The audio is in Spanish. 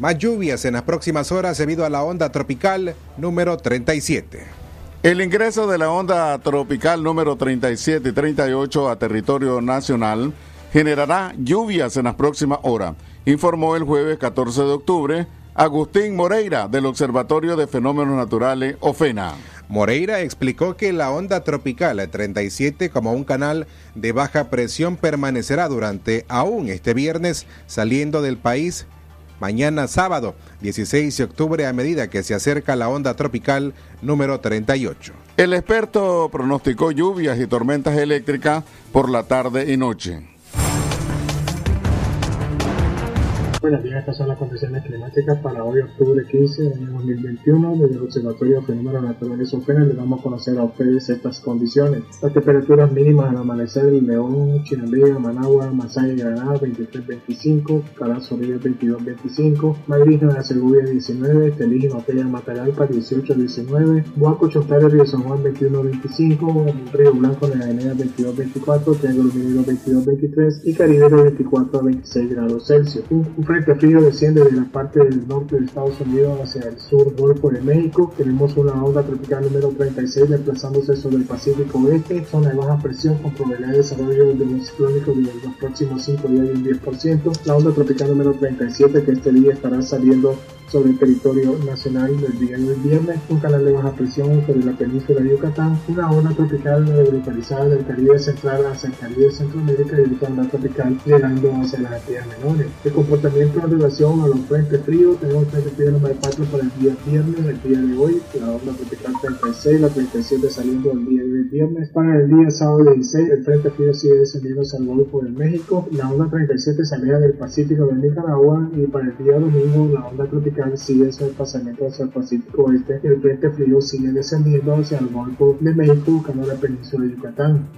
Más lluvias en las próximas horas debido a la onda tropical número 37. El ingreso de la onda tropical número 37 y 38 a territorio nacional generará lluvias en las próximas horas, informó el jueves 14 de octubre Agustín Moreira del Observatorio de Fenómenos Naturales, OFENA. Moreira explicó que la onda tropical 37 como un canal de baja presión permanecerá durante aún este viernes saliendo del país mañana sábado 16 de octubre a medida que se acerca la onda tropical número 38. El experto pronosticó lluvias y tormentas eléctricas por la tarde y noche. Buenos días, estas son las condiciones climáticas para hoy, octubre 15 del año 2021. Desde el Observatorio de Fenómenos Naturales UFENA les damos a conocer a ustedes estas condiciones. Las temperaturas mínimas al amanecer en León, Chinandega, Managua, Masaya y Granada 23-25, Carazo, 22-25, Madrid, Nueva Segovia 19, Telí, Matella, Matagalpa 18-19, Boaco, Chontare, Río San Juan 21-25, Río Blanco, Nevadenea 22-24, Triángulo Minero 22-23 y Caribe 24-26 grados Celsius. Un frente frío desciende de la parte del norte de Estados Unidos hacia el sur Golfo de México. Tenemos una onda tropical número 36 desplazándose sobre el Pacífico Oeste, zona de baja presión con probabilidad de desarrollo de un ciclónico de los próximos 5 días de un 10%. La onda tropical número 37 que este día estará saliendo sobre el territorio nacional del día del viernes, un canal de baja presión sobre la península de Yucatán, una onda tropical localizada del Caribe central hacia el Caribe Centroamérica y otra onda tropical llegando hacia las Antillas menores. El comportamiento en relación a los frentes fríos, tenemos frente frío número 4 para el día viernes, el día de hoy, la onda tropical 36, la 37 saliendo el día de viernes. Para el día sábado 16, el frente frío sigue descendiendo hacia el Golfo de México, la onda 37 salida del Pacífico de Nicaragua y para el día domingo la onda tropical sigue su desplazamiento hacia el Pacífico Oeste y el frente frío sigue descendiendo hacia el Golfo de México buscando la península de Yucatán.